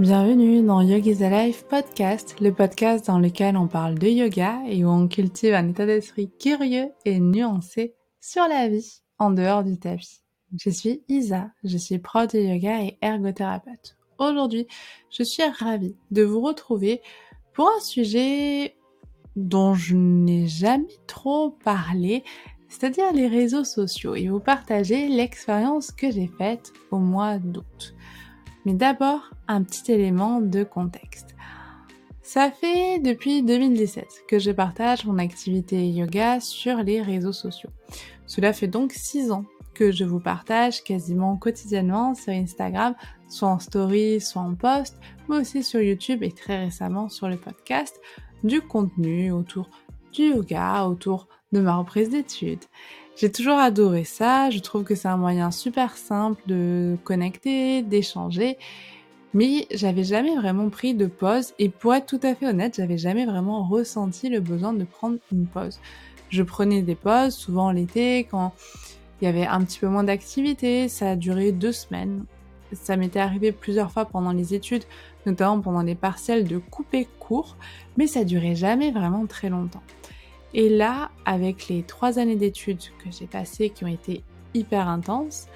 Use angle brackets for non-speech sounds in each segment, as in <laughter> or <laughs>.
Bienvenue dans Yoga is Alive podcast, le podcast dans lequel on parle de yoga et où on cultive un état d'esprit curieux et nuancé sur la vie en dehors du tapis. Je suis Isa, je suis prof de yoga et ergothérapeute. Aujourd'hui, je suis ravie de vous retrouver pour un sujet dont je n'ai jamais trop parlé, c'est-à-dire les réseaux sociaux et vous partager l'expérience que j'ai faite au mois d'août. Mais d'abord, un petit élément de contexte. Ça fait depuis 2017 que je partage mon activité yoga sur les réseaux sociaux. Cela fait donc 6 ans que je vous partage quasiment quotidiennement sur Instagram, soit en story, soit en post, mais aussi sur YouTube et très récemment sur le podcast, du contenu autour du yoga, autour de ma reprise d'études. J'ai toujours adoré ça, je trouve que c'est un moyen super simple de connecter, d'échanger, mais j'avais jamais vraiment pris de pause et pour être tout à fait honnête, j'avais jamais vraiment ressenti le besoin de prendre une pause. Je prenais des pauses, souvent l'été, quand il y avait un petit peu moins d'activité, ça a duré deux semaines. Ça m'était arrivé plusieurs fois pendant les études, notamment pendant les partiels de couper court, mais ça durait jamais vraiment très longtemps. Et là, avec les trois années d'études que j'ai passées qui ont été hyper intenses,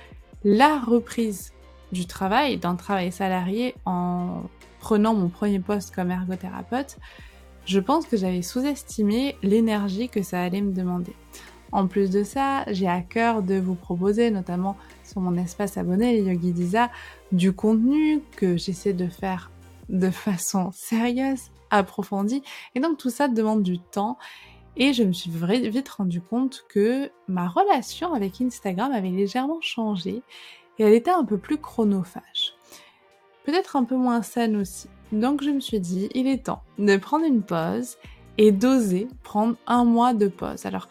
la reprise du travail, d'un travail salarié en prenant mon premier poste comme ergothérapeute, je pense que j'avais sous-estimé l'énergie que ça allait me demander. En plus de ça, j'ai à cœur de vous proposer, notamment sur mon espace abonné, les Yogi Disa, du contenu que j'essaie de faire de façon sérieuse, approfondie. Et donc tout ça demande du temps. Et je me suis vite rendu compte que ma relation avec Instagram avait légèrement changé et elle était un peu plus chronophage. Peut-être un peu moins saine aussi. Donc je me suis dit, il est temps de prendre une pause et d'oser prendre un mois de pause. Alors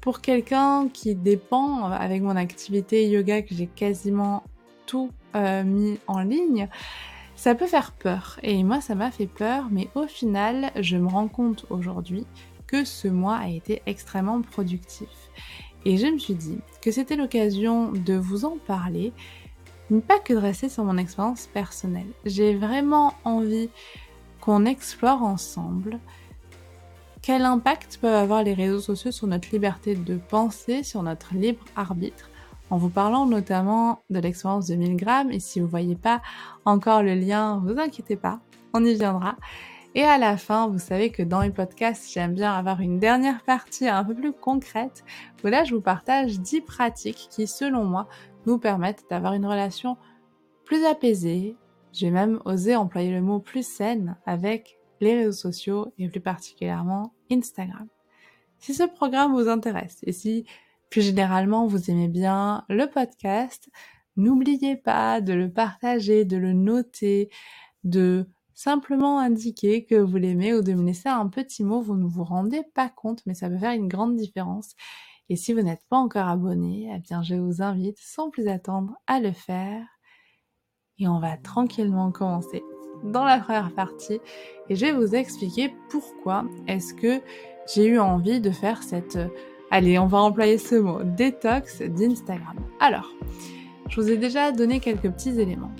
pour quelqu'un qui dépend avec mon activité yoga que j'ai quasiment tout euh, mis en ligne, ça peut faire peur. Et moi, ça m'a fait peur, mais au final, je me rends compte aujourd'hui que ce mois a été extrêmement productif. Et je me suis dit que c'était l'occasion de vous en parler, mais pas que de rester sur mon expérience personnelle. J'ai vraiment envie qu'on explore ensemble quel impact peuvent avoir les réseaux sociaux sur notre liberté de penser, sur notre libre arbitre, en vous parlant notamment de l'expérience de 1000 grammes. Et si vous voyez pas encore le lien, vous inquiétez pas, on y viendra. Et à la fin, vous savez que dans les podcasts, j'aime bien avoir une dernière partie un peu plus concrète, où là, je vous partage 10 pratiques qui, selon moi, nous permettent d'avoir une relation plus apaisée. J'ai même osé employer le mot plus saine avec les réseaux sociaux et plus particulièrement Instagram. Si ce programme vous intéresse et si plus généralement vous aimez bien le podcast, n'oubliez pas de le partager, de le noter, de simplement indiquer que vous l'aimez ou de me laisser un petit mot, vous ne vous rendez pas compte, mais ça peut faire une grande différence. Et si vous n'êtes pas encore abonné, eh bien je vous invite sans plus attendre à le faire. Et on va tranquillement commencer dans la première partie et je vais vous expliquer pourquoi est-ce que j'ai eu envie de faire cette allez, on va employer ce mot détox d'Instagram. Alors, je vous ai déjà donné quelques petits éléments.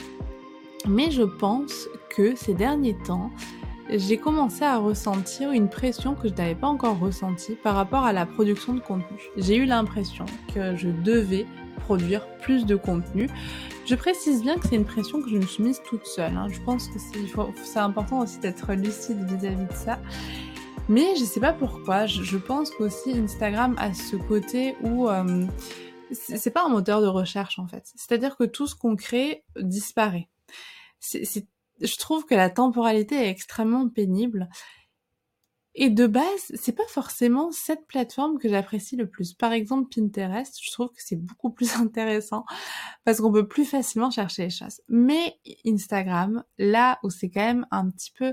Mais je pense que ces derniers temps, j'ai commencé à ressentir une pression que je n'avais pas encore ressentie par rapport à la production de contenu. J'ai eu l'impression que je devais produire plus de contenu. Je précise bien que c'est une pression que je me suis mise toute seule. Hein. Je pense que c'est important aussi d'être lucide vis-à-vis de ça. Mais je sais pas pourquoi, je, pense qu'aussi Instagram a ce côté où euh, c'est pas un moteur de recherche en fait. C'est-à-dire que tout ce qu'on crée disparaît je trouve que la temporalité est extrêmement pénible. Et de base, c'est pas forcément cette plateforme que j'apprécie le plus. Par exemple, Pinterest, je trouve que c'est beaucoup plus <laughs> intéressant parce qu'on peut plus facilement chercher les choses. Mais Instagram, là où c'est quand même un petit peu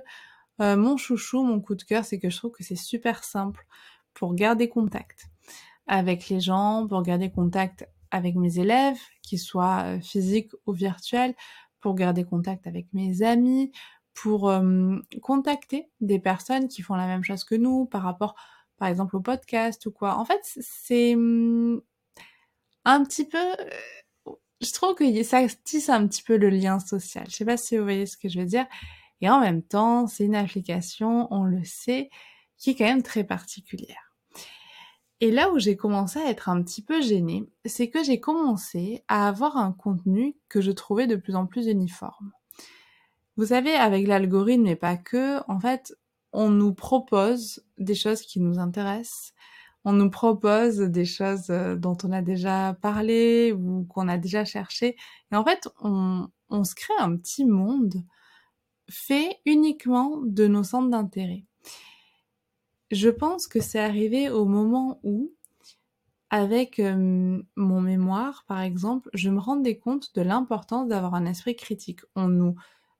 euh, mon chouchou, mon coup de cœur, c'est que je trouve que c'est super simple pour garder contact avec les gens, pour garder contact avec mes élèves, qu'ils soient euh, physiques ou virtuels, pour garder contact avec mes amis, pour contacter des personnes qui font la même chose que nous par rapport, par exemple, au podcast ou quoi. En fait, c'est un petit peu... je trouve que ça tisse un petit peu le lien social. Je sais pas si vous voyez ce que je veux dire. Et en même temps, c'est une application, on le sait, qui est quand même très particulière. Et là où j'ai commencé à être un petit peu gênée, c'est que j'ai commencé à avoir un contenu que je trouvais de plus en plus uniforme. Vous savez, avec l'algorithme et pas que, en fait, on nous propose des choses qui nous intéressent, on nous propose des choses euh, dont on a déjà parlé ou qu'on a déjà cherché. Et en fait, on se crée un petit monde fait uniquement de nos centres d'intérêt. Je pense que c'est arrivé au moment où, avec euh, mon mémoire, par exemple, je me rendais compte de l'importance d'avoir un esprit critique. On nous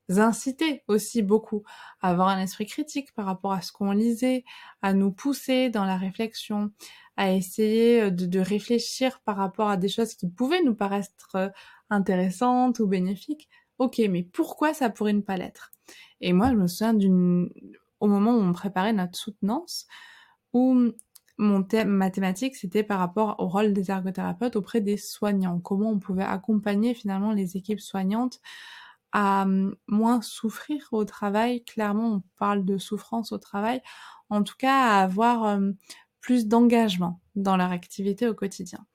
inciter aussi beaucoup à avoir un esprit critique par rapport à ce qu'on lisait, à nous pousser dans la réflexion, à essayer euh, de, réfléchir par rapport à des choses qui pouvaient nous paraître euh, intéressantes ou bénéfiques. Ok, mais pourquoi ça pourrait ne pas l'être? Et moi, je me souviens d'une, au moment où on préparait notre soutenance, où mon thème mathématique, c'était par rapport au rôle des ergothérapeutes auprès des soignants. Comment on pouvait accompagner finalement les équipes soignantes à hum, moins souffrir au travail. Clairement, on parle de souffrance au travail. En tout cas, à avoir hum, plus d'engagement dans leur activité au quotidien.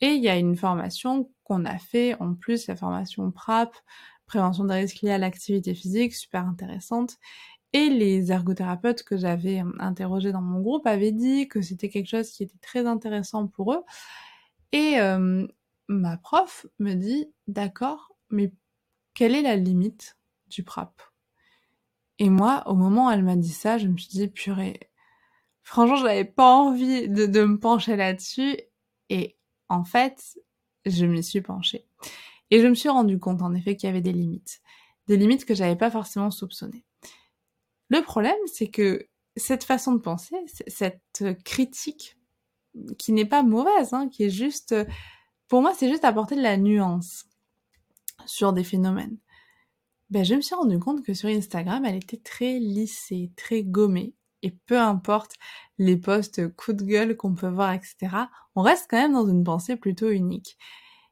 Et il y a une formation qu'on a fait, en plus la formation PRAP, prévention des risques liés à l'activité physique, super intéressante. Et les ergothérapeutes que j'avais hum, interrogés dans mon groupe avaient dit que c'était quelque chose qui était très intéressant pour eux. Et ma prof me dit, d'accord, mais quelle est la limite du PRAP Et moi, au moment où elle m'a dit ça, je me suis dit, purée, franchement, je n'avais pas envie de, de me pencher là-dessus. Et en fait, je m'y suis penchée. Et je me suis rendu compte, en effet, qu'il y avait des limites. Des limites que j'avais pas forcément soupçonnées. Le problème, c'est que cette façon de penser, cette critique, qui n'est pas mauvaise, hein, qui est juste, pour moi, c'est juste apporter de la nuance sur des phénomènes. Ben, je me suis rendu compte que sur Instagram, elle était très lissée, très gommée. Et peu importe les posts coup de gueule qu'on peut voir, etc., on reste quand même dans une pensée plutôt unique.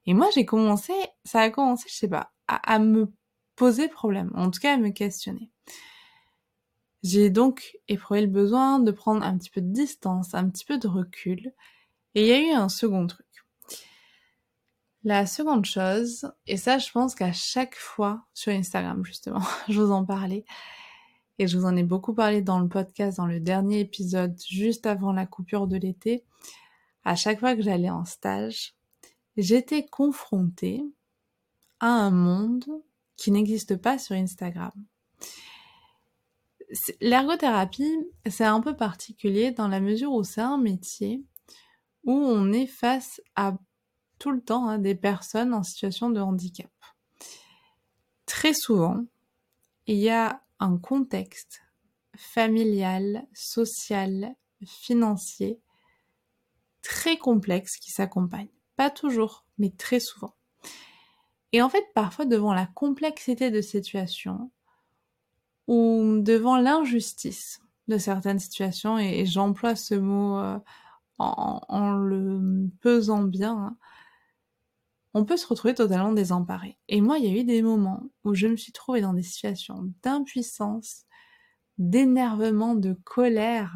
Et moi, j'ai commencé, ça a commencé, je sais pas, à, à me poser problème, en tout cas à me questionner. J'ai donc éprouvé le besoin de prendre un petit peu de distance, un petit peu de recul. Et il y a eu un second truc. La seconde chose, et ça je pense qu'à chaque fois sur Instagram justement, <laughs> je vous en parlais, et je vous en ai beaucoup parlé dans le podcast, dans le dernier épisode, juste avant la coupure de l'été, à chaque fois que j'allais en stage, j'étais confrontée à un monde qui n'existe pas sur Instagram. L'ergothérapie, c'est un peu particulier dans la mesure où c'est un métier où on est face à tout le temps hein, des personnes en situation de handicap. Très souvent, il y a un contexte familial, social, financier très complexe qui s'accompagne. Pas toujours, mais très souvent. Et en fait, parfois, devant la complexité de situation ou devant l'injustice de certaines situations, et, j'emploie ce mot euh, en, le pesant bien, hein, on peut se retrouver totalement désemparé. Et moi, il y a eu des moments où je me suis trouvée dans des situations d'impuissance, d'énervement, de colère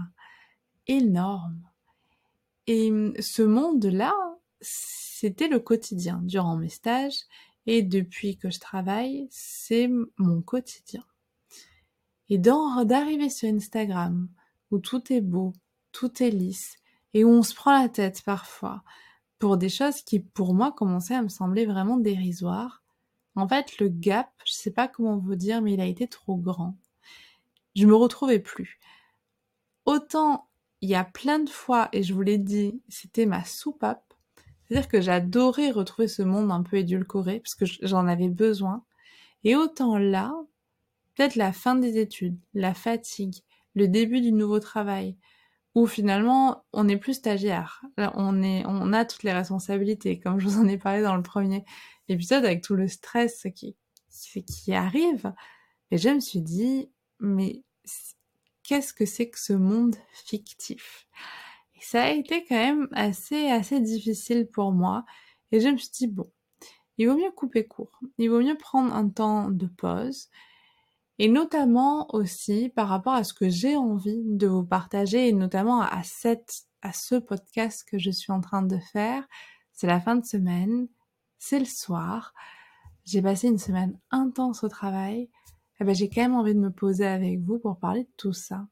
énormes. Et ce monde-là, c'était le quotidien durant mes stages et depuis que je travaille, c'est mon quotidien. Et d'arriver sur Instagram où tout est beau, tout est lisse et où on se prend la tête parfois pour des choses qui, pour moi, commençaient à me sembler vraiment dérisoires. En fait, le gap, je sais pas comment vous dire, mais il a été trop grand. Je me retrouvais plus. Autant, il y a plein de fois, et je vous l'ai dit, c'était ma soupape. C'est-à-dire que j'adorais retrouver ce monde un peu édulcoré, parce que j'en avais besoin. Et autant là, peut-être la fin des études, la fatigue, le début du nouveau travail, où finalement on n'est plus stagiaire. on a toutes les responsabilités, comme je vous en ai parlé dans le premier épisode, avec tout le stress qui, qui, arrive. Et je me suis dit, mais qu'est-ce que c'est que ce monde fictif? Et ça a été quand même assez, assez difficile pour moi. Et je me suis dit, bon, il vaut mieux couper court. Il vaut mieux prendre un temps de pause. Et notamment aussi par rapport à ce que j'ai envie de vous partager et notamment à cette, à ce podcast que je suis en train de faire. C'est la fin de semaine. C'est le soir. J'ai passé une semaine intense au travail. Eh ben, j'ai quand même envie de me poser avec vous pour parler de tout ça.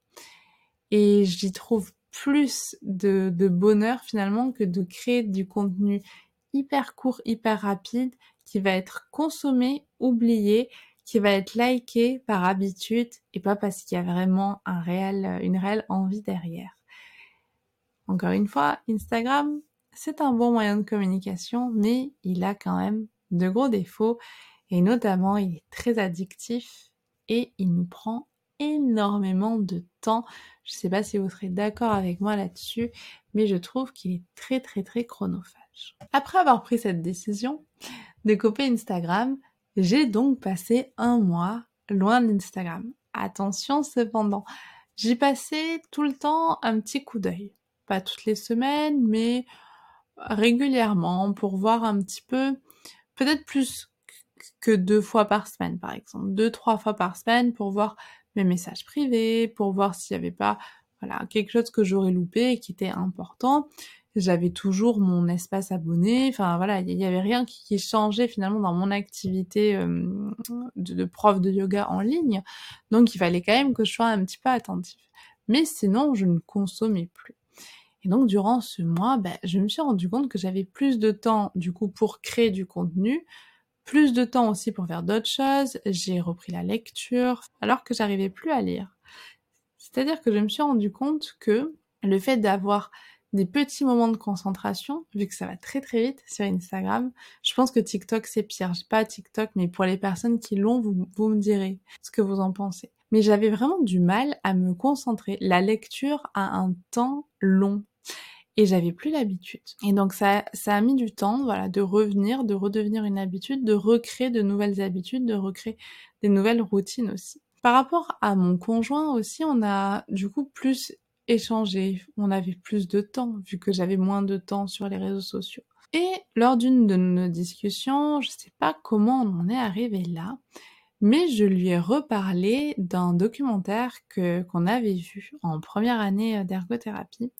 Et j'y trouve plus de, de bonheur finalement que de créer du contenu hyper court, hyper rapide, qui va être consommé, oublié, qui va être liké par habitude et pas parce qu'il y a vraiment un réel, une réelle envie derrière. Encore une fois, Instagram, c'est un bon moyen de communication, mais il a quand même de gros défauts et notamment il est très addictif et il nous prend énormément de temps. Je sais pas si vous serez d'accord avec moi là-dessus, mais je trouve qu'il est très très très chronophage. Après avoir pris cette décision de couper Instagram, j'ai donc passé un mois loin d'Instagram. Attention cependant, j'y passais tout le temps un petit coup d'œil. Pas toutes les semaines, mais régulièrement pour voir un petit peu, peut-être plus que deux fois par semaine par exemple, deux, trois fois par semaine pour voir mes messages privés, pour voir s'il n'y avait pas voilà, quelque chose que j'aurais loupé et qui était important. J'avais toujours mon espace abonné, enfin voilà, il n'y avait rien qui, changeait finalement dans mon activité euh, de, de, prof de yoga en ligne, donc il fallait quand même que je sois un petit peu attentif. Mais sinon, je ne consommais plus. Et donc durant ce mois, ben, je me suis rendu compte que j'avais plus de temps du coup pour créer du contenu, plus de temps aussi pour faire d'autres choses. J'ai repris la lecture alors que j'arrivais plus à lire. C'est-à-dire que je me suis rendu compte que le fait d'avoir des petits moments de concentration, vu que ça va très très vite sur Instagram, je pense que TikTok c'est pire. J'ai pas TikTok, mais pour les personnes qui l'ont, vous, vous me direz ce que vous en pensez. Mais j'avais vraiment du mal à me concentrer. La lecture a un temps long et j'avais plus l'habitude. Et donc ça, ça a mis du temps, voilà, de revenir, de redevenir une habitude, de recréer de nouvelles habitudes, de recréer des nouvelles routines aussi. Par rapport à mon conjoint aussi, on a du coup plus échangé, on avait plus de temps vu que j'avais moins de temps sur les réseaux sociaux. Et lors d'une de nos discussions, je sais pas comment on en est arrivé là, mais je lui ai reparlé d'un documentaire que qu'on avait vu en première année d'ergothérapie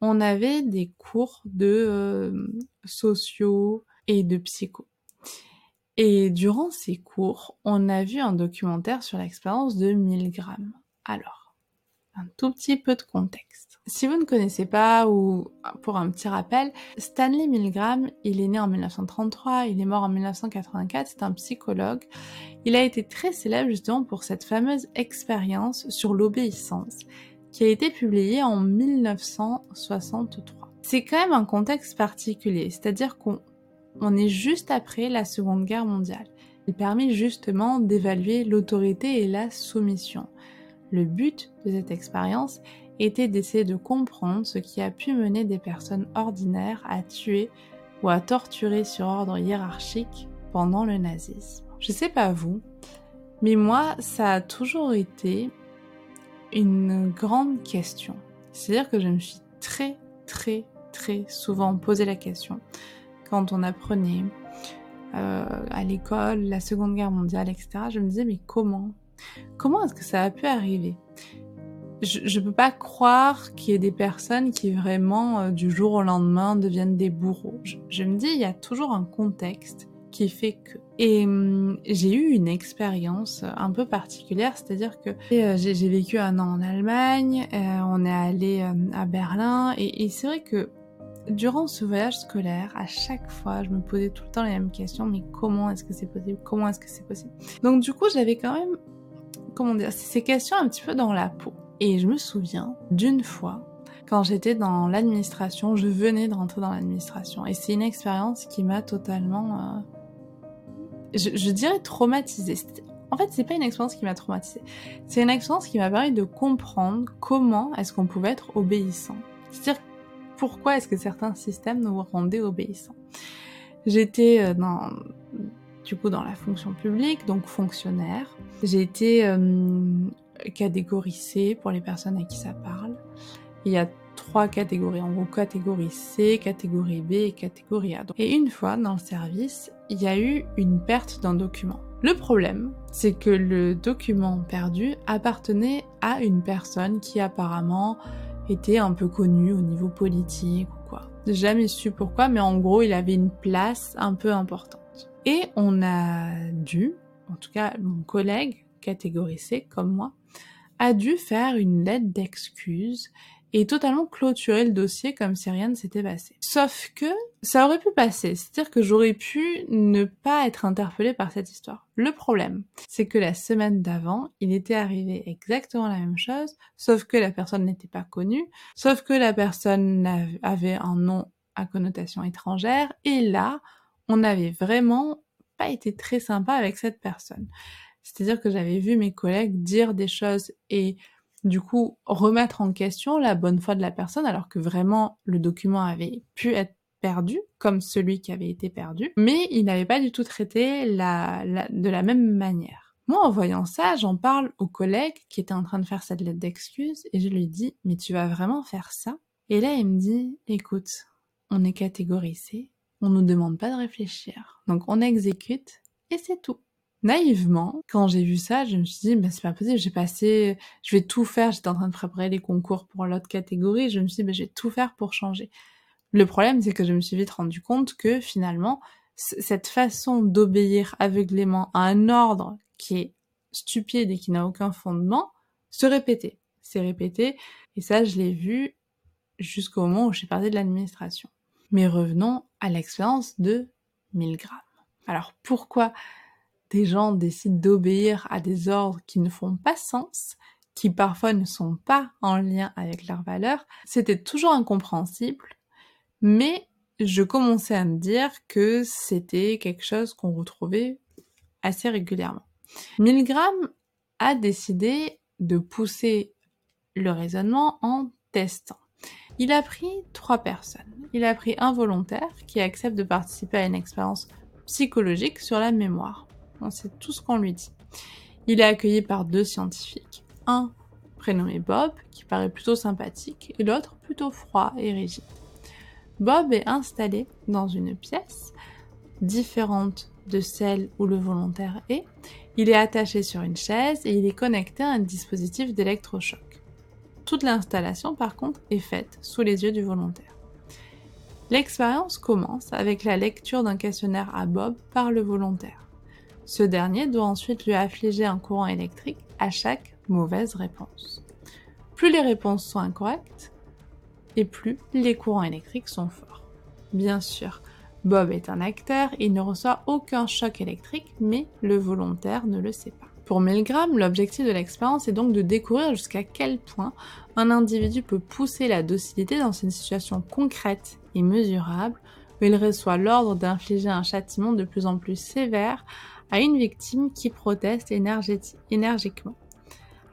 on avait des cours de euh, sociaux et de psycho. Et durant ces cours, on a vu un documentaire sur l'expérience de Milgram. Alors, un tout petit peu de contexte. Si vous ne connaissez pas, ou pour un petit rappel, Stanley Milgram, il est né en 1933, il est mort en 1984, c'est un psychologue. Il a été très célèbre justement pour cette fameuse expérience sur l'obéissance qui a été publié en 1963. C'est quand même un contexte particulier, c'est-à-dire qu'on est juste après la Seconde Guerre mondiale. Il permet justement d'évaluer l'autorité et la soumission. Le but de cette expérience était d'essayer de comprendre ce qui a pu mener des personnes ordinaires à tuer ou à torturer sur ordre hiérarchique pendant le nazisme. Je sais pas vous, mais moi, ça a toujours été une grande question. C'est-à-dire que je me suis très, très, très souvent posé la question quand on apprenait euh, à l'école la Seconde Guerre mondiale, etc. Je me disais, mais comment Comment est-ce que ça a pu arriver? Je ne peux pas croire qu'il y ait des personnes qui vraiment, euh, du jour au lendemain, deviennent des bourreaux. je me dis, il y a toujours un contexte qui fait que. Et hum, j'ai eu une expérience un peu particulière, c'est-à-dire que euh, j'ai vécu un an en Allemagne, euh, on est allé euh, à Berlin, et, et c'est vrai que durant ce voyage scolaire, à chaque fois, je me posais tout le temps les mêmes questions, mais comment est-ce que c'est possible? Comment est-ce que c'est possible? Donc du coup, j'avais quand même, comment dire, ces questions un petit peu dans la peau. Et je me souviens d'une fois, quand j'étais dans l'administration, je venais de rentrer dans l'administration, et c'est une expérience qui m'a totalement je, dirais traumatisée. En fait, c'est pas une expérience qui m'a traumatisée. C'est une expérience qui m'a permis de comprendre comment est-ce qu'on pouvait être obéissant. C'est-à-dire pourquoi est-ce que certains systèmes nous rendaient obéissants. J'étais euh, dans, du coup, dans la fonction publique, donc fonctionnaire. J'ai été euh, catégorisée pour les personnes à qui ça parle. Il y a trois catégories, en gros catégorie C, catégorie B et catégorie A. Et une fois dans le service, il y a eu une perte d'un document. Le problème, c'est que le document perdu appartenait à une personne qui apparemment était un peu connue au niveau politique ou quoi. Jamais su pourquoi, mais en gros, il avait une place un peu importante. Et on a dû, en tout cas mon collègue, catégorie C comme moi, a dû faire une lettre d'excuse et totalement clôturer le dossier comme si rien ne s'était passé. Sauf que ça aurait pu passer, c'est-à-dire que j'aurais pu ne pas être interpellée par cette histoire. Le problème, c'est que la semaine d'avant, il était arrivé exactement la même chose, sauf que la personne n'était pas connue, sauf que la personne avait un nom à connotation étrangère, et là, on n'avait vraiment pas été très sympa avec cette personne. C'est-à-dire que j'avais vu mes collègues dire des choses et du coup remettre en question la bonne foi de la personne alors que vraiment le document avait pu être perdu comme celui qui avait été perdu, mais il n'avait pas du tout traité de la même manière. Moi, en voyant ça, j'en parle au collègue qui était en train de faire cette lettre d'excuse et je lui dis, mais tu vas vraiment faire ça? Et là, il me dit, écoute, on est catégorisé, on nous demande pas de réfléchir. Donc on exécute et c'est tout naïvement, quand j'ai vu ça, je me suis dit, bah, c'est pas possible, j'ai passé, je vais tout faire, j'étais en train de préparer les concours pour l'autre catégorie, je me suis dit, bah, je vais tout faire pour changer. Le problème, c'est que je me suis vite rendu compte que finalement, cette façon d'obéir aveuglément à un ordre qui est stupide et qui n'a aucun fondement, se répétait. C'est répété, et ça, je l'ai vu jusqu'au moment où j'ai parlé de l'administration. Mais revenons à l'expérience de 1000 grammes. Alors pourquoi des gens décident d'obéir à des ordres qui ne font pas sens, qui parfois ne sont pas en lien avec leurs valeurs, c'était toujours incompréhensible, mais je commençais à me dire que c'était quelque chose qu'on retrouvait assez régulièrement. Milgram a décidé de pousser le raisonnement en testant. Il a pris trois personnes. Il a pris un volontaire qui accepte de participer à une expérience psychologique sur la mémoire. On sait tout ce qu'on lui dit. Il est accueilli par deux scientifiques. Un prénommé Bob, qui paraît plutôt sympathique, et l'autre plutôt froid et rigide. Bob est installé dans une pièce différente de celle où le volontaire est. Il est attaché sur une chaise et il est connecté à un dispositif d'électrochoc. Toute l'installation, par contre, est faite sous les yeux du volontaire. L'expérience commence avec la lecture d'un questionnaire à Bob par le volontaire. Ce dernier doit ensuite lui affliger un courant électrique à chaque mauvaise réponse. Plus les réponses sont incorrectes, et plus les courants électriques sont forts. Bien sûr, Bob est un acteur, il ne reçoit aucun choc électrique, mais le volontaire ne le sait pas. Pour Milgram, l'objectif de l'expérience est donc de découvrir jusqu'à quel point un individu peut pousser la docilité dans une situation concrète et mesurable où il reçoit l'ordre d'infliger un châtiment de plus en plus sévère à une victime qui proteste énergiquement.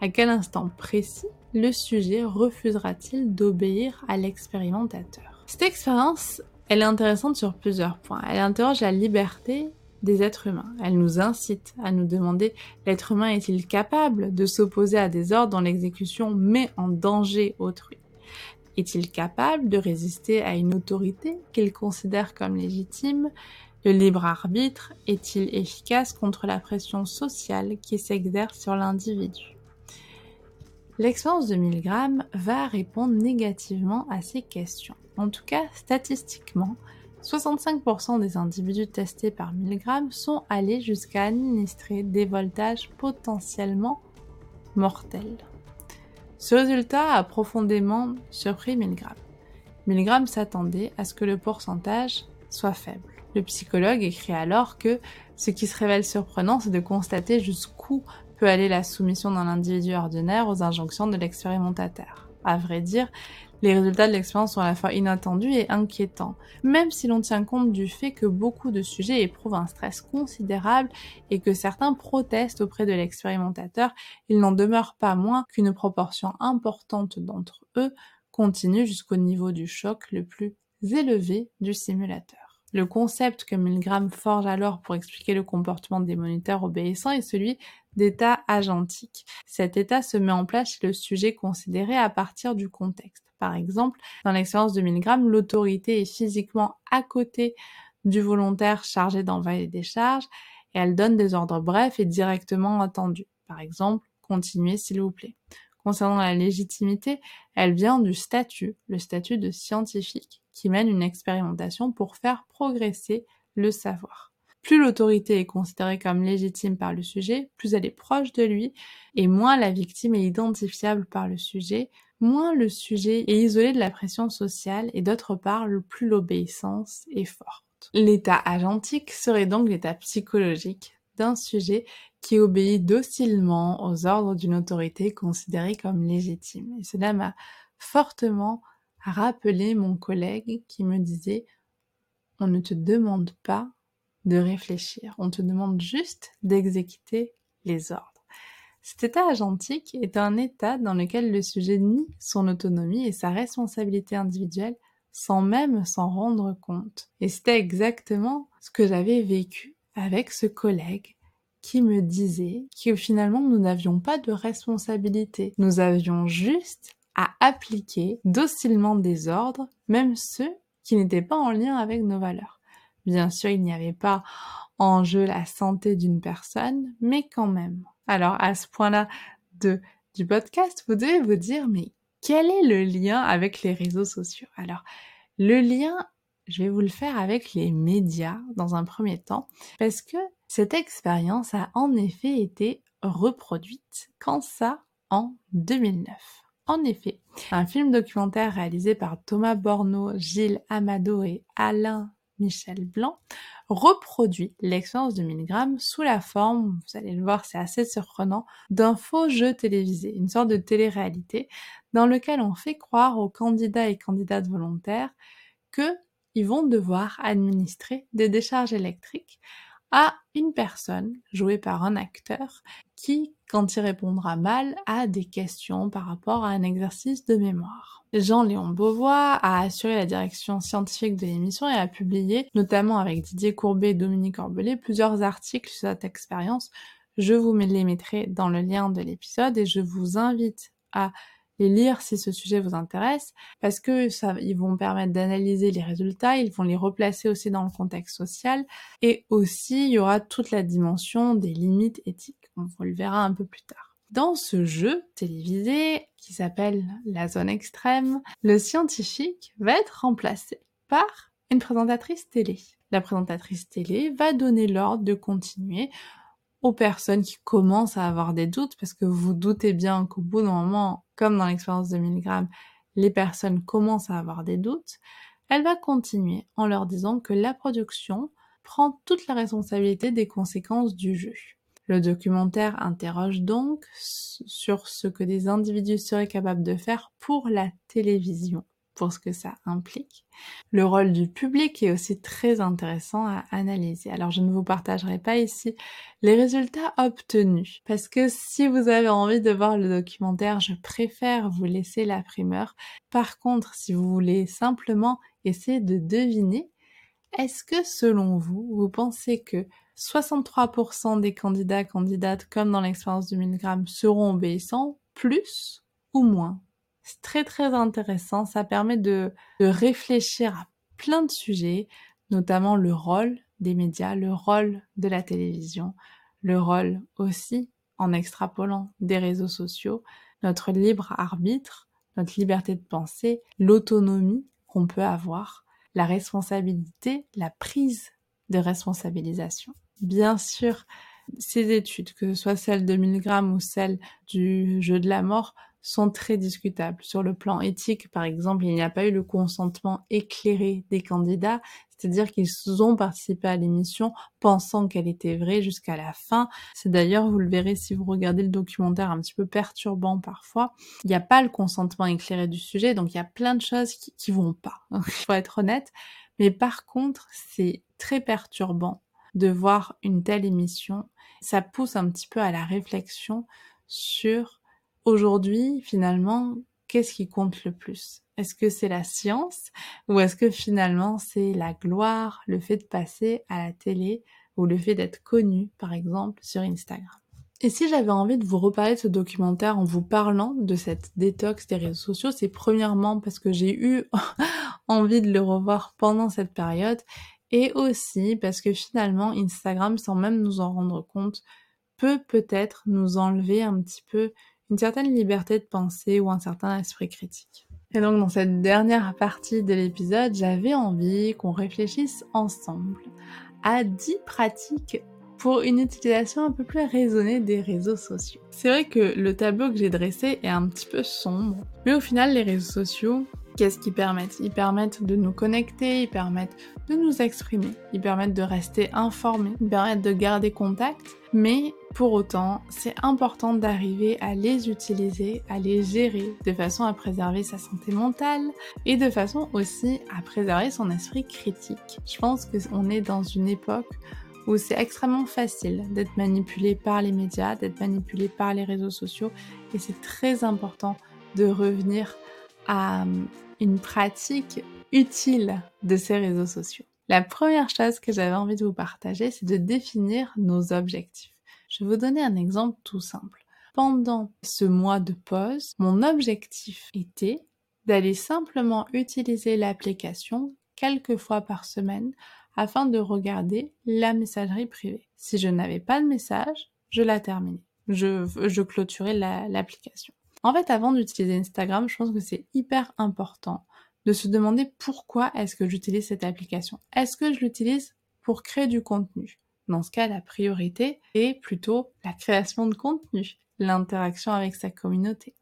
À quel instant précis le sujet refusera-t-il d'obéir à l'expérimentateur? Cette expérience, elle est intéressante sur plusieurs points. Elle interroge la liberté des êtres humains. Elle nous incite à nous demander l'être humain est-il capable de s'opposer à des ordres dont l'exécution met en danger autrui? Est-il capable de résister à une autorité qu'il considère comme légitime? Le libre arbitre est-il efficace contre la pression sociale qui s'exerce sur l'individu? L'expérience de Milgram va répondre négativement à ces questions. En tout cas, statistiquement, 65% des individus testés par Milgram sont allés jusqu'à administrer des voltages potentiellement mortels. Ce résultat a profondément surpris Milgram. Milgram s'attendait à ce que le pourcentage soit faible. Le psychologue écrit alors que ce qui se révèle surprenant, c'est de constater jusqu'où peut aller la soumission d'un individu ordinaire aux injonctions de l'expérimentateur. À vrai dire, les résultats de l'expérience sont à la fois inattendus et inquiétants, même si l'on tient compte du fait que beaucoup de sujets éprouvent un stress considérable et que certains protestent auprès de l'expérimentateur, il n'en demeure pas moins qu'une proportion importante d'entre eux continue jusqu'au niveau du choc le plus élevé du simulateur. Le concept que Milgram forge alors pour expliquer le comportement des moniteurs obéissants est celui d'état agentique. Cet état se met en place chez le sujet considéré à partir du contexte. Par exemple, dans l'expérience de Milgram, l'autorité est physiquement à côté du volontaire chargé d'envoyer des charges et elle donne des ordres brefs et directement attendus. Par exemple, continuez s'il vous plaît. Concernant la légitimité, elle vient du statut, le statut de scientifique, qui mène une expérimentation pour faire progresser le savoir. Plus l'autorité est considérée comme légitime par le sujet, plus elle est proche de lui, et moins la victime est identifiable par le sujet, moins le sujet est isolé de la pression sociale, et d'autre part, plus l'obéissance est forte. L'état agentique serait donc l'état psychologique d'un sujet qui obéit docilement aux ordres d'une autorité considérée comme légitime. Cela m'a fortement rappelé mon collègue qui me disait on ne te demande pas de réfléchir, on te demande juste d'exécuter les ordres. Cet état agentique est un état dans lequel le sujet nie son autonomie et sa responsabilité individuelle sans même s'en rendre compte. Et c'était exactement ce que j'avais vécu avec ce collègue qui me disait que finalement nous n'avions pas de responsabilité. Nous avions juste à appliquer docilement des ordres, même ceux qui n'étaient pas en lien avec nos valeurs. Bien sûr, il n'y avait pas en jeu la santé d'une personne, mais quand même. Alors, à ce point-là du podcast, vous devez vous dire, mais quel est le lien avec les réseaux sociaux? Alors, le lien, je vais vous le faire avec les médias dans un premier temps, parce que cette expérience a en effet été reproduite. Quand ça En 2009. En effet, un film documentaire réalisé par Thomas Borneau, Gilles Amado et Alain Michel Blanc reproduit l'expérience de Milgram sous la forme, vous allez le voir, c'est assez surprenant, d'un faux jeu télévisé, une sorte de télé-réalité dans lequel on fait croire aux candidats et candidates volontaires qu'ils vont devoir administrer des décharges électriques à une personne jouée par un acteur qui, quand il répondra mal, a des questions par rapport à un exercice de mémoire. Jean-Léon Beauvois a assuré la direction scientifique de l'émission et a publié, notamment avec Didier Courbet et Dominique Orbelé, plusieurs articles sur cette expérience. Je vous les mettrai dans le lien de l'épisode et je vous invite à les lire si ce sujet vous intéresse, parce que ça, ils vont permettre d'analyser les résultats, ils vont les replacer aussi dans le contexte social, et aussi il y aura toute la dimension des limites éthiques. On le verra un peu plus tard. Dans ce jeu télévisé qui s'appelle La zone extrême, le scientifique va être remplacé par une présentatrice télé. La présentatrice télé va donner l'ordre de continuer aux personnes qui commencent à avoir des doutes, parce que vous doutez bien qu'au bout d'un moment, comme dans l'expérience de Milgram, les personnes commencent à avoir des doutes, elle va continuer en leur disant que la production prend toute la responsabilité des conséquences du jeu. Le documentaire interroge donc sur ce que des individus seraient capables de faire pour la télévision pour ce que ça implique. Le rôle du public est aussi très intéressant à analyser. Alors je ne vous partagerai pas ici les résultats obtenus parce que si vous avez envie de voir le documentaire, je préfère vous laisser la primeur. Par contre, si vous voulez simplement essayer de deviner, est-ce que selon vous, vous pensez que 63% des candidats candidates comme dans l'expérience du Milgram seront obéissants, plus ou moins? C'est très très intéressant. Ça permet de, de réfléchir à plein de sujets, notamment le rôle des médias, le rôle de la télévision, le rôle aussi, en extrapolant des réseaux sociaux, notre libre arbitre, notre liberté de penser, l'autonomie qu'on peut avoir, la responsabilité, la prise de responsabilisation. Bien sûr, ces études, que ce soit celles de Milgram ou celles du jeu de la mort, sont très discutables. Sur le plan éthique, par exemple, il n'y a pas eu le consentement éclairé des candidats, c'est-à-dire qu'ils ont participé à l'émission pensant qu'elle était vraie jusqu'à la fin. C'est d'ailleurs, vous le verrez si vous regardez le documentaire, un petit peu perturbant parfois. Il n'y a pas le consentement éclairé du sujet, donc il y a plein de choses qui, qui vont pas. <laughs> Il faut être honnête. Mais par contre, c'est très perturbant de voir une telle émission. Ça pousse un petit peu à la réflexion sur aujourd'hui, finalement, qu'est-ce qui compte le plus? Est-ce que c'est la science ou est-ce que finalement c'est la gloire, le fait de passer à la télé ou le fait d'être connu, par exemple, sur Instagram? Et si j'avais envie de vous reparler de ce documentaire en vous parlant de cette détox des réseaux sociaux, c'est premièrement parce que j'ai eu <laughs> envie de le revoir pendant cette période et aussi parce que finalement Instagram, sans même nous en rendre compte, peut peut-être nous enlever un petit peu une certaine liberté de penser ou un certain esprit critique. Et donc dans cette dernière partie de l'épisode, j'avais envie qu'on réfléchisse ensemble à 10 pratiques pour une utilisation un peu plus raisonnée des réseaux sociaux. C'est vrai que le tableau que j'ai dressé est un petit peu sombre, mais au final les réseaux sociaux, qu'est-ce qu'ils permettent? Ils permettent de nous connecter, ils permettent de nous exprimer, ils permettent de rester informés, ils permettent de garder contact, mais pour autant, c'est important d'arriver à les utiliser, à les gérer de façon à préserver sa santé mentale et de façon aussi à préserver son esprit critique. Je pense qu'on est dans une époque où c'est extrêmement facile d'être manipulé par les médias, d'être manipulé par les réseaux sociaux, et c'est très important de revenir à hum, une pratique utile de ces réseaux sociaux. La première chose que j'avais envie de vous partager, c'est de définir nos objectifs. Je vais vous donner un exemple tout simple. Pendant ce mois de pause, mon objectif était d'aller simplement utiliser l'application quelques fois par semaine afin de regarder la messagerie privée. Si je n'avais pas de message, je la terminais. Je, clôturais l'application. en fait, avant d'utiliser Instagram, je pense que c'est hyper important de se demander pourquoi est-ce que j'utilise cette application. Est-ce que je l'utilise pour créer du contenu? Dans ce cas, la priorité est plutôt la création de contenu, l'interaction avec sa communauté.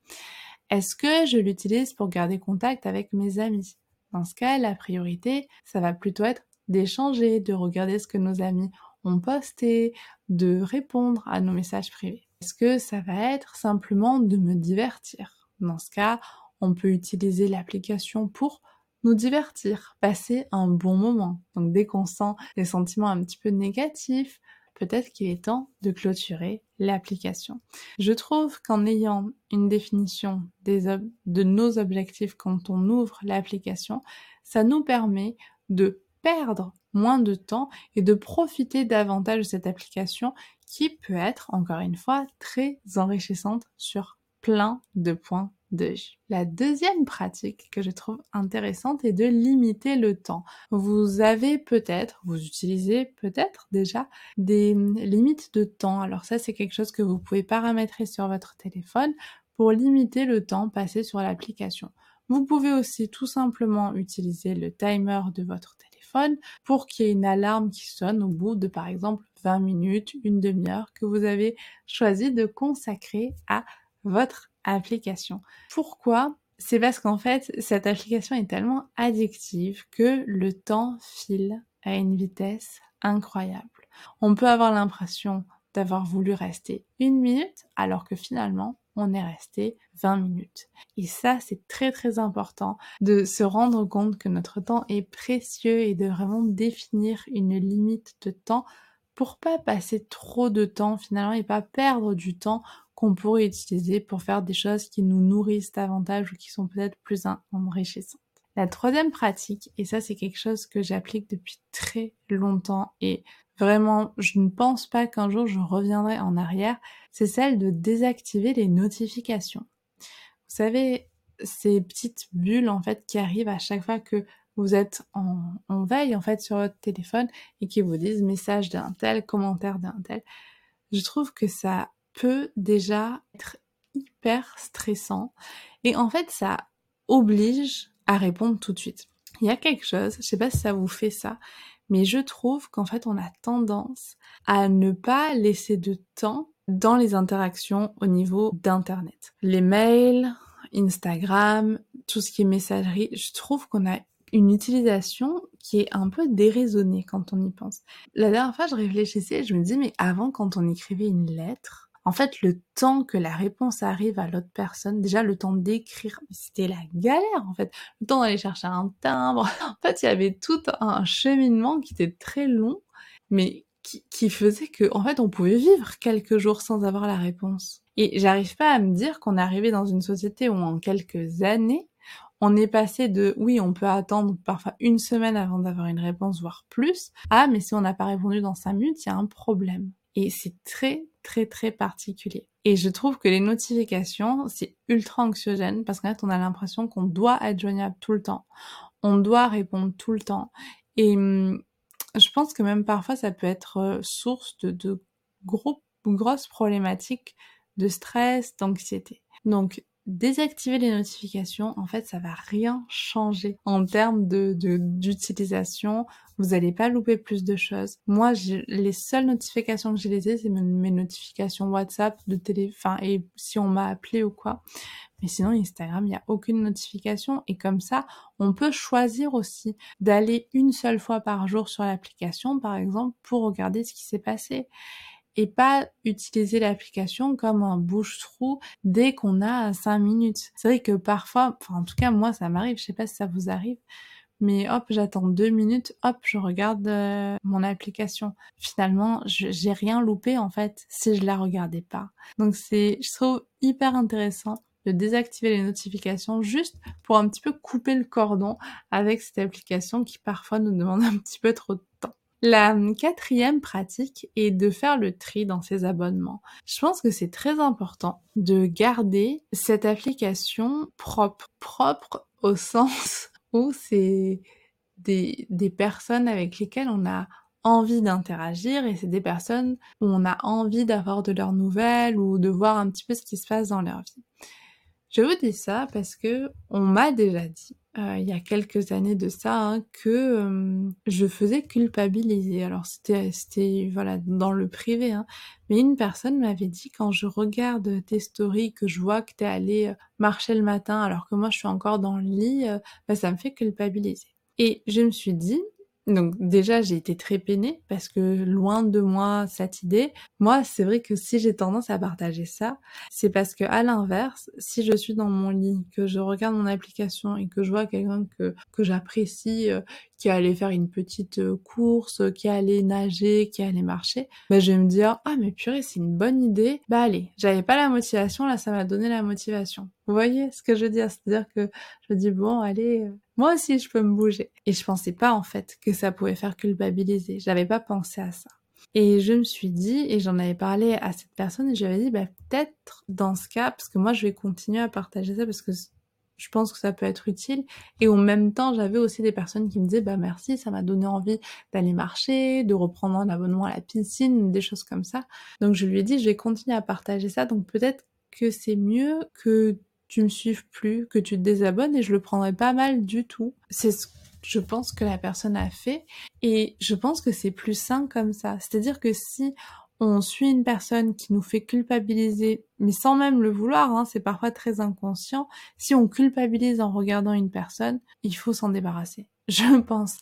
Est-ce que je l'utilise pour garder contact avec mes amis? Dans ce cas, la priorité, ça va plutôt être d'échanger, de regarder ce que nos amis ont posté, de répondre à nos messages privés. Est-ce que ça va être simplement de me divertir? Dans ce cas, on peut utiliser l'application pour nous divertir, passer un bon moment. Donc dès qu'on sent des sentiments un petit peu négatifs, peut-être qu'il est temps de clôturer l'application. Je trouve qu'en ayant une définition de nos objectifs quand on ouvre l'application, ça nous permet de perdre moins de temps et de profiter davantage de cette application qui peut être, encore une fois, très enrichissante sur plein de points La deuxième pratique que je trouve intéressante est de limiter le temps. Vous avez peut-être, vous utilisez peut-être déjà des limites de temps. Alors ça, c'est quelque chose que vous pouvez paramétrer sur votre téléphone pour limiter le temps passé sur l'application. Vous pouvez aussi tout simplement utiliser le timer de votre téléphone pour qu'il y ait une alarme qui sonne au bout de par exemple 20 minutes, une demi-heure que vous avez choisi de consacrer à votre application. Pourquoi? C'est parce qu'en fait, cette application est tellement addictive que le temps file à une vitesse incroyable. On peut avoir l'impression d'avoir voulu rester une minute alors que finalement on est resté 20 minutes. Et ça, c'est très très important de se rendre compte que notre temps est précieux et de vraiment définir une limite de temps pour pas passer trop de temps finalement et pas perdre du temps qu'on pourrait utiliser pour faire des choses qui nous nourrissent davantage ou qui sont peut-être plus enrichissantes. La troisième pratique, et ça c'est quelque chose que j'applique depuis très longtemps et vraiment je ne pense pas qu'un jour je reviendrai en arrière, c'est celle de désactiver les notifications. Vous savez, ces petites bulles en fait qui arrivent à chaque fois que vous êtes en, veille en fait sur votre téléphone et qui vous disent message d'un tel, commentaire d'un tel. Je trouve que ça peut déjà être hyper stressant et en fait ça oblige à répondre tout de suite. Il y a quelque chose, je sais pas si ça vous fait ça, mais je trouve qu'en fait on a tendance à ne pas laisser de temps dans les interactions au niveau d'internet. Les mails, Instagram, tout ce qui est messagerie, je trouve qu'on a une utilisation qui est un peu déraisonnée quand on y pense. La dernière fois, je réfléchissais, je me dis, mais avant, quand on écrivait une lettre, en fait, le temps que la réponse arrive à l'autre personne, déjà le temps d'écrire, c'était la galère en fait. Le temps d'aller chercher un timbre. <laughs> En fait, il y avait tout un cheminement qui était très long, mais qui, qui faisait que, en fait, on pouvait vivre quelques jours sans avoir la réponse. Et j'arrive pas à me dire qu'on est arrivé dans une société où en quelques années, on est passé de oui, on peut attendre parfois une semaine avant d'avoir une réponse, voire plus, à mais si on n'a pas répondu dans cinq minutes, il y a un problème. Et c'est très très très particulier. Et je trouve que les notifications, c'est ultra anxiogène parce qu'en fait, on a l'impression qu'on doit être joignable tout le temps. On doit répondre tout le temps. Et hum, je pense que même parfois, ça peut être euh, source de, de gros, grosses problématiques de stress, d'anxiété. Donc, désactiver les notifications, en fait, ça va rien changer en termes de d'utilisation. Vous n'allez pas louper plus de choses. Moi, les seules notifications que j'ai laissées, c'est mes, notifications WhatsApp, de téléphone, et si on m'a appelé ou quoi. Mais sinon, Instagram, il n'y a aucune notification. Et comme ça, on peut choisir aussi d'aller une seule fois par jour sur l'application, par exemple, pour regarder ce qui s'est passé et pas utiliser l'application comme un bouche-trou dès qu'on a cinq minutes. C'est vrai que parfois, enfin en tout cas moi ça m'arrive, je sais pas si ça vous arrive, mais hop j'attends deux minutes, hop je regarde euh, mon application. Finalement j'ai rien loupé en fait si je la regardais pas. Donc c'est, je trouve hyper intéressant de désactiver les notifications juste pour un petit peu couper le cordon avec cette application qui parfois nous demande un petit peu trop de temps. La quatrième pratique est de faire le tri dans ses abonnements. Je pense que c'est très important de garder cette application propre. Propre au <laughs> sens où c'est des, personnes avec lesquelles on a envie d'interagir et c'est des personnes où on a envie d'avoir de leurs nouvelles ou de voir un petit peu ce qui se passe dans leur vie. Je vous dis ça parce que on m'a déjà dit euh, il y a quelques années de ça hein, que euh, je faisais culpabiliser. Alors c'était c'était voilà dans le privé, hein, mais une personne m'avait dit quand je regarde tes stories que je vois que t'es allé euh, marcher le matin alors que moi je suis encore dans le lit, bah, ça me fait culpabiliser. Et je me suis dit donc déjà, j'ai été très peinée parce que loin de moi cette idée. Moi, c'est vrai que si j'ai tendance à partager ça, c'est parce que à l'inverse, si je suis dans mon lit, que je regarde mon application et que je vois quelqu'un que que j'apprécie, euh, qui allait faire une petite euh, course, qui allait nager, qui allait marcher, bah je vais me dire ah mais purée, c'est une bonne idée. Bah allez, j'avais pas la motivation, là ça m'a donné la motivation. Vous voyez ce que je veux dire? C'est-à-dire que je dis bon, allez, euh, moi aussi je peux me bouger. Et je pensais pas en fait que ça pouvait faire culpabiliser. J'avais pas pensé à ça. Et je me suis dit, et j'en avais parlé à cette personne, et j'avais dit, bah, peut-être dans ce cas, parce que moi je vais continuer à partager ça parce que je pense que ça peut être utile. Et au même temps, j'avais aussi des personnes qui me disaient, bah merci, ça m'a donné envie d'aller marcher, de reprendre un abonnement à la piscine, des choses comme ça. Donc je lui ai dit, je vais continuer à partager ça. Donc peut-être que c'est mieux que tu me suives plus, que tu te désabonnes et je le prendrais pas mal du tout. C'est ce je pense que la personne a fait et je pense que c'est plus sain comme ça. C'est-à-dire que si on suit une personne qui nous fait culpabiliser, mais sans même le vouloir, hein, c'est parfois très inconscient, si on culpabilise en regardant une personne, il faut s'en débarrasser. <laughs> je pense.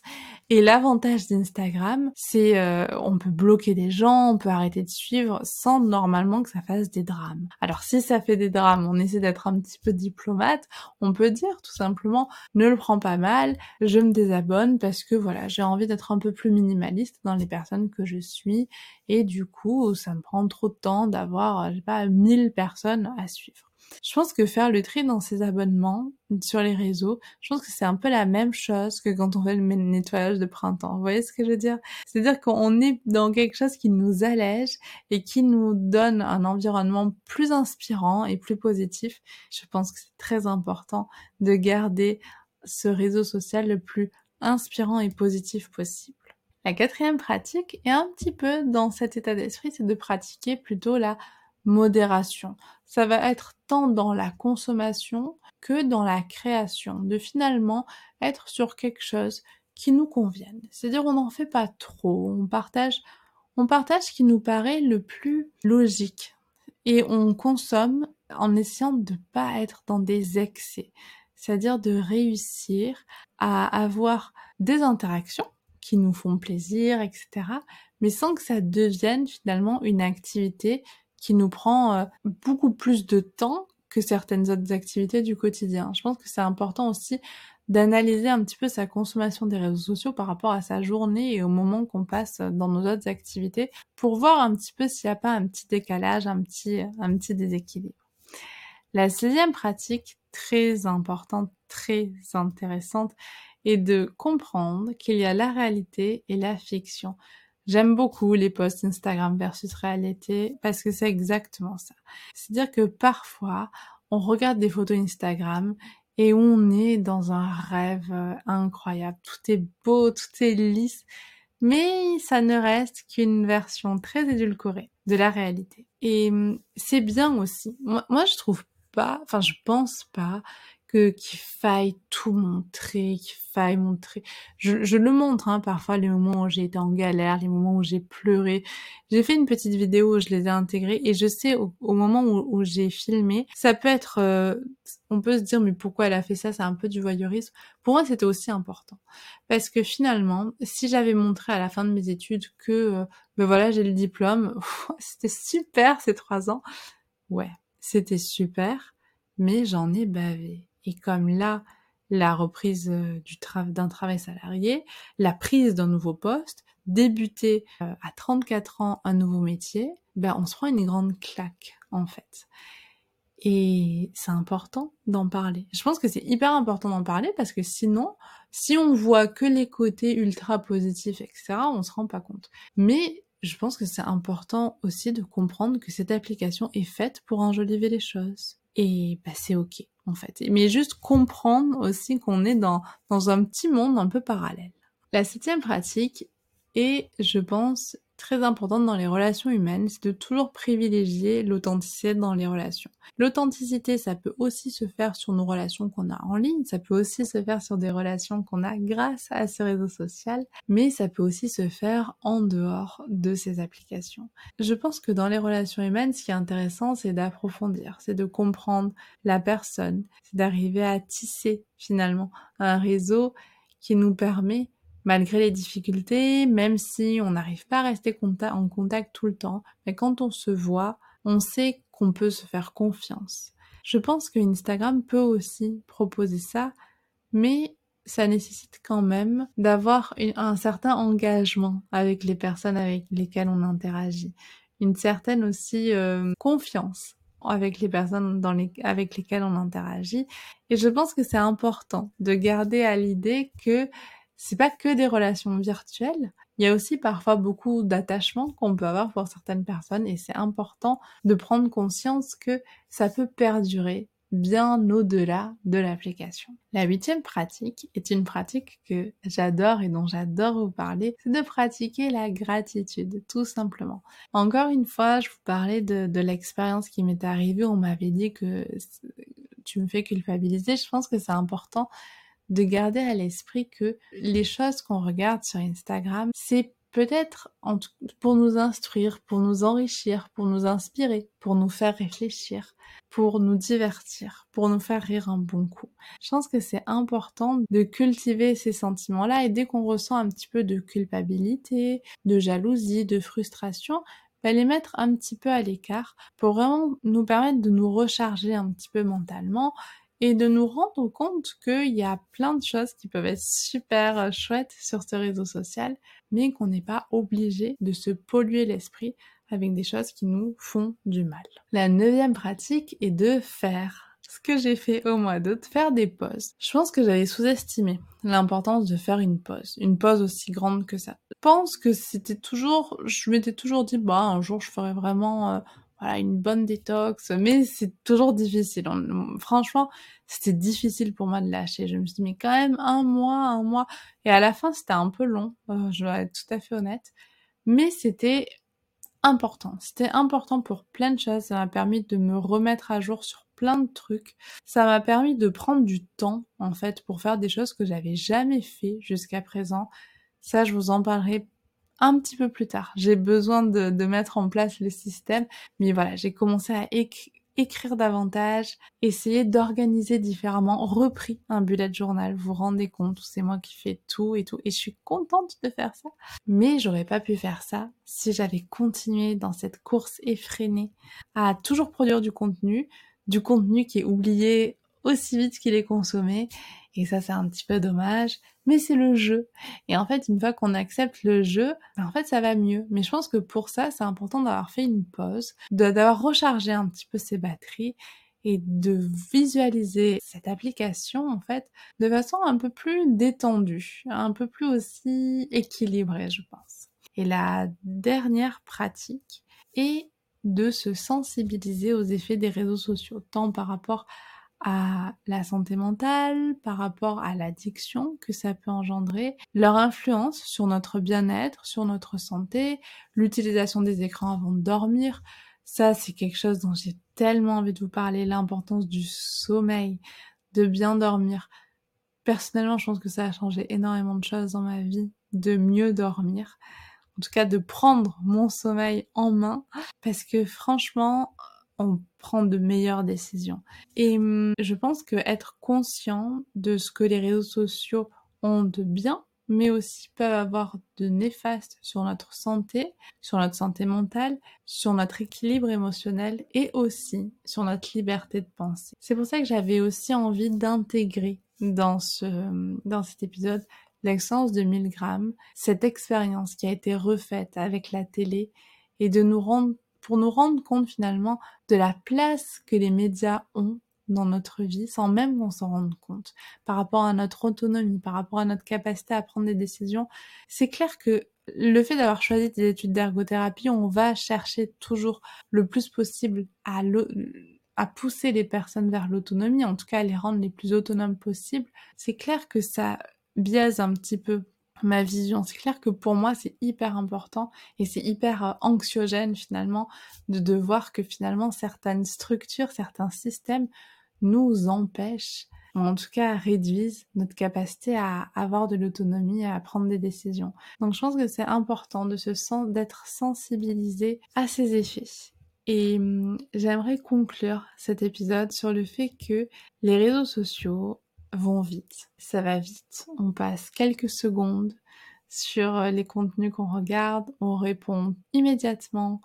Et l'avantage d'Instagram, c'est euh, on peut bloquer des gens, on peut arrêter de suivre sans normalement que ça fasse des drames. Alors si ça fait des drames, on essaie d'être un petit peu diplomate, on peut dire tout simplement ne le prends pas mal, je me désabonne parce que voilà, j'ai envie d'être un peu plus minimaliste dans les personnes que je suis et du coup, ça me prend trop de temps d'avoir je sais pas 1000 personnes à suivre. Je pense que faire le tri dans ses abonnements sur les réseaux, je pense que c'est un peu la même chose que quand on fait le nettoyage de printemps. Vous voyez ce que je veux dire? C'est-à-dire qu'on est dans quelque chose qui nous allège et qui nous donne un environnement plus inspirant et plus positif. Je pense que c'est très important de garder ce réseau social le plus inspirant et positif possible. La quatrième pratique est un petit peu dans cet état d'esprit, c'est de pratiquer plutôt la modération. Ça va être tant dans la consommation que dans la création, de finalement être sur quelque chose qui nous convienne. C'est-à-dire on n'en fait pas trop, on partage on partage ce qui nous paraît le plus logique et on consomme en essayant de pas être dans des excès, c'est-à-dire de réussir à avoir des interactions qui nous font plaisir, etc., mais sans que ça devienne finalement une activité qui nous prend euh, beaucoup plus de temps que certaines autres activités du quotidien. Je pense que c'est important aussi d'analyser un petit peu sa consommation des réseaux sociaux par rapport à sa journée et au moment qu'on passe dans nos autres activités pour voir un petit peu s'il n'y a pas un petit décalage, un petit, un petit déséquilibre. La sixième pratique, très importante, très intéressante, est de comprendre qu'il y a la réalité et la fiction. J'aime beaucoup les posts Instagram versus réalité parce que c'est exactement ça. C'est-à-dire que parfois, on regarde des photos Instagram et on est dans un rêve euh, incroyable. Tout est beau, tout est lisse, mais ça ne reste qu'une version très édulcorée de la réalité. Et hum, c'est bien aussi. Moi, moi, je trouve pas, enfin, je pense pas que qu'il faille tout montrer, qu'il faille montrer. Je, je le montre hein, parfois les moments où j'ai été en galère, les moments où j'ai pleuré. J'ai fait une petite vidéo où je les ai intégrés et je sais au, moment où, où j'ai filmé, ça peut être, euh, on peut se dire mais pourquoi elle a fait ça, c'est un peu du voyeurisme. Pour moi c'était aussi important parce que finalement, si j'avais montré à la fin de mes études que euh, ben voilà j'ai le diplôme, <laughs> c'était super ces trois ans, ouais c'était super, mais j'en ai bavé et comme là, la reprise euh, du d'un travail salarié, la prise d'un nouveau poste, débuter euh, à 34 ans un nouveau métier, ben on se prend une grande claque en fait. Et c'est important d'en parler. Je pense que c'est hyper important d'en parler parce que sinon, si on voit que les côtés ultra positifs, etc., on se rend pas compte. Mais je pense que c'est important aussi de comprendre que cette application est faite pour enjoliver les choses. Et bah, c'est ok en fait. Mais juste comprendre aussi qu'on est dans, dans un petit monde un peu parallèle. La septième pratique est, je pense, très importante dans les relations humaines, c'est de toujours privilégier l'authenticité dans les relations. L'authenticité, ça peut aussi se faire sur nos relations qu'on a en ligne, ça peut aussi se faire sur des relations qu'on a grâce à ces réseaux sociaux, mais ça peut aussi se faire en dehors de ces applications. Je pense que dans les relations humaines, ce qui est intéressant, c'est d'approfondir, c'est de comprendre la personne, c'est d'arriver à tisser finalement un réseau qui nous permet malgré les difficultés, même si on n'arrive pas à rester en contact tout le temps, mais quand on se voit, on sait qu'on peut se faire confiance. Je pense que Instagram peut aussi proposer ça, mais ça nécessite quand même d'avoir un certain engagement avec les personnes avec lesquelles on interagit, une certaine aussi euh, confiance avec les personnes avec lesquelles on interagit. Et je pense que c'est important de garder à l'idée que c'est pas que des relations virtuelles. Il y a aussi parfois beaucoup d'attachement qu'on peut avoir pour certaines personnes et c'est important de prendre conscience que ça peut perdurer bien au-delà de l'application. La huitième pratique est une pratique que j'adore et dont j'adore vous parler, c'est de pratiquer la gratitude, tout simplement. Encore une fois, je vous parlais de, de l'expérience qui m'est arrivée, on m'avait dit que tu me fais culpabiliser, je pense que c'est important de garder à l'esprit que les choses qu'on regarde sur Instagram, c'est peut-être pour nous instruire, pour nous enrichir, pour nous inspirer, pour nous faire réfléchir, pour nous divertir, pour nous faire rire un bon coup. Je pense que c'est important de cultiver ces sentiments-là et dès qu'on ressent un petit peu de culpabilité, de jalousie, de frustration, bah, les mettre un petit peu à l'écart pour vraiment nous permettre de nous recharger un petit peu mentalement et de nous rendre compte qu'il y a plein de choses qui peuvent être super euh, chouettes sur ce réseau social, mais qu'on n'est pas obligé de se polluer l'esprit avec des choses qui nous font du mal. La neuvième pratique est de faire ce que j'ai fait au mois d'août, faire des pauses. Je pense que j'avais sous-estimé l'importance de faire une pause, une pause aussi grande que ça. Je pense que c'était toujours, je m'étais toujours dit, bah un jour je ferai vraiment euh, une bonne détox, mais c'est toujours difficile. franchement, c'était difficile pour moi de lâcher. Je me suis dit, mais quand même, un mois, un mois. Et à la fin, c'était un peu long, euh, je dois être tout à fait honnête. Mais c'était important. C'était important pour plein de choses. Ça m'a permis de me remettre à jour sur plein de trucs. Ça m'a permis de prendre du temps, en fait, pour faire des choses que j'avais jamais fait jusqu'à présent. Ça, je vous en parlerai un petit peu plus tard. J'ai besoin de, mettre en place le système, mais voilà, j'ai commencé à écrire davantage, essayer d'organiser différemment, repris un bullet journal, vous vous rendez compte, c'est moi qui fais tout et tout, et je suis contente de faire ça. Mais j'aurais pas pu faire ça si j'avais continué dans cette course effrénée à toujours produire du contenu, du contenu qui est oublié aussi vite qu'il est consommé et ça, c'est un petit peu dommage, mais c'est le jeu. Et en fait, une fois qu'on accepte le jeu, ben, en fait, ça va mieux. Mais je pense que pour ça, c'est important d'avoir fait une pause, d'avoir rechargé un petit peu ses batteries et de visualiser cette application en fait de façon un peu plus détendue, un peu plus aussi équilibrée, je pense. Et la dernière pratique est de se sensibiliser aux effets des réseaux sociaux, tant par rapport à la santé mentale, par rapport à l'addiction que ça peut engendrer, leur influence sur notre bien-être, sur notre santé, l'utilisation des écrans avant de dormir. Ça, c'est quelque chose dont j'ai tellement envie de vous parler, l'importance du sommeil, de bien dormir. Personnellement, je pense que ça a changé énormément de choses dans ma vie, de mieux dormir. En tout cas, de prendre mon sommeil en main, parce que franchement, on prend de meilleures décisions. Et hum, je pense que être conscient de ce que les réseaux sociaux ont de bien, mais aussi peuvent avoir de néfaste sur notre santé, sur notre santé mentale, sur notre équilibre émotionnel et aussi sur notre liberté de penser. C'est pour ça que j'avais aussi envie d'intégrer dans ce, dans cet épisode l'excellence de 1000 grammes, cette expérience qui a été refaite avec la télé et de nous rendre pour nous rendre compte finalement de la place que les médias ont dans notre vie sans même qu'on s'en rende compte par rapport à notre autonomie, par rapport à notre capacité à prendre des décisions. C'est clair que le fait d'avoir choisi des études d'ergothérapie, on va chercher toujours le plus possible à, pousser les personnes vers l'autonomie, en tout cas à les rendre les plus autonomes possibles. C'est clair que ça biaise un petit peu ma vision. C'est clair que pour moi, c'est hyper important et c'est hyper euh, anxiogène finalement de, de voir que finalement certaines structures, certains systèmes nous empêchent, en tout cas réduisent notre capacité à avoir de l'autonomie et à prendre des décisions. Donc je pense que c'est important de se d'être sensibilisé à ces effets. Et hum, j'aimerais conclure cet épisode sur le fait que les réseaux sociaux vont vite. Ça va vite. On passe quelques secondes sur euh, les contenus qu'on regarde, on répond immédiatement.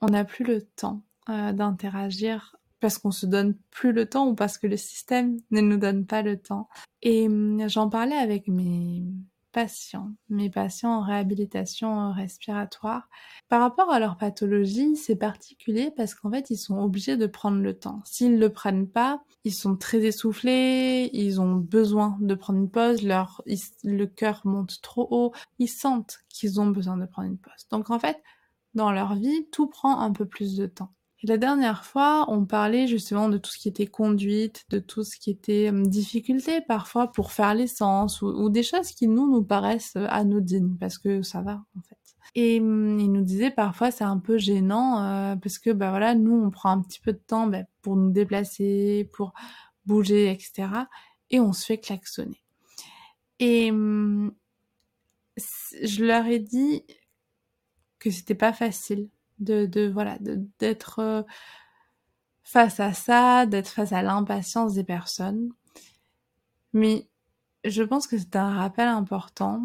On n'a plus le temps euh, d'interagir parce qu'on se donne plus le temps ou parce que le système ne nous donne pas le temps. Et hum, j'en parlais avec mes patients, mes patients en réhabilitation respiratoire. Par rapport à leur pathologie, c'est particulier parce qu'en fait, ils sont obligés de prendre le temps. S'ils ne le prennent pas, ils sont très essoufflés, ils ont besoin de prendre une pause, leur, le cœur monte trop haut, ils sentent qu'ils ont besoin de prendre une pause. Donc en fait, dans leur vie, tout prend un peu plus de temps. La dernière fois, on parlait justement de tout ce qui était conduite, de tout ce qui était hum, difficulté parfois pour faire l'essence ou, ou, des choses qui nous nous paraissent euh, anodines parce que ça va en fait. Et hum, il nous disait parfois c'est un peu gênant euh, parce que bah voilà nous on prend un petit peu de temps bah, pour nous déplacer, pour bouger etc. Et on se fait klaxonner. Et hum, je leur ai dit que c'était pas facile de, de voilà, d'être euh, face à ça, d'être face à l'impatience des personnes. Mais je pense que c'est un rappel important.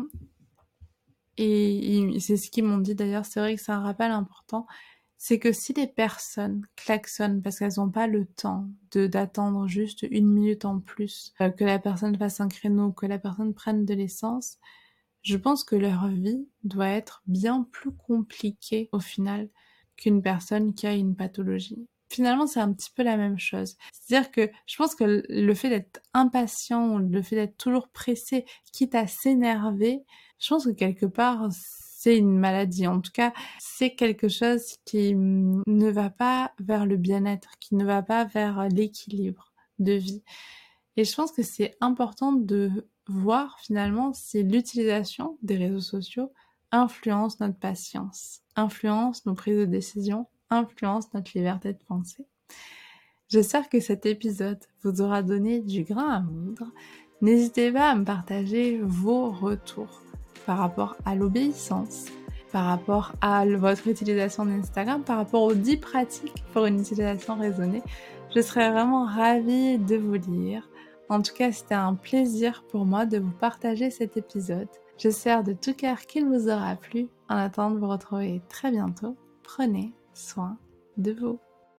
Et c'est ce qu'ils m'ont dit d'ailleurs, c'est vrai que c'est un rappel important. C'est que si les personnes klaxonnent parce qu'elles n'ont pas le temps de d'attendre juste une minute en plus, euh, que la personne fasse un créneau, que la personne prenne de l'essence, je pense que leur vie doit être bien plus compliquée au final qu'une personne qui a une pathologie. Finalement, c'est un petit peu la même chose. C'est-à-dire que je pense que le fait d'être impatient, le fait d'être toujours pressé, quitte à s'énerver, je pense que quelque part, c'est une maladie. En tout cas, c'est quelque chose qui ne va pas vers le bien-être, qui ne va pas vers l'équilibre de vie. Et je pense que c'est important de voir finalement si l'utilisation des réseaux sociaux influence notre patience, influence nos prises de décision, influence notre liberté de penser. J'espère que cet épisode vous aura donné du grain à moudre. N'hésitez pas à me partager vos retours par rapport à l'obéissance, par rapport à votre utilisation d'Instagram, par rapport aux 10 pratiques pour une utilisation raisonnée. Je serais vraiment ravie de vous lire. En tout cas, c'était un plaisir pour moi de vous partager cet épisode. J'espère de tout cœur qu'il vous aura plu. En attendant de vous retrouver très bientôt, prenez soin de vous.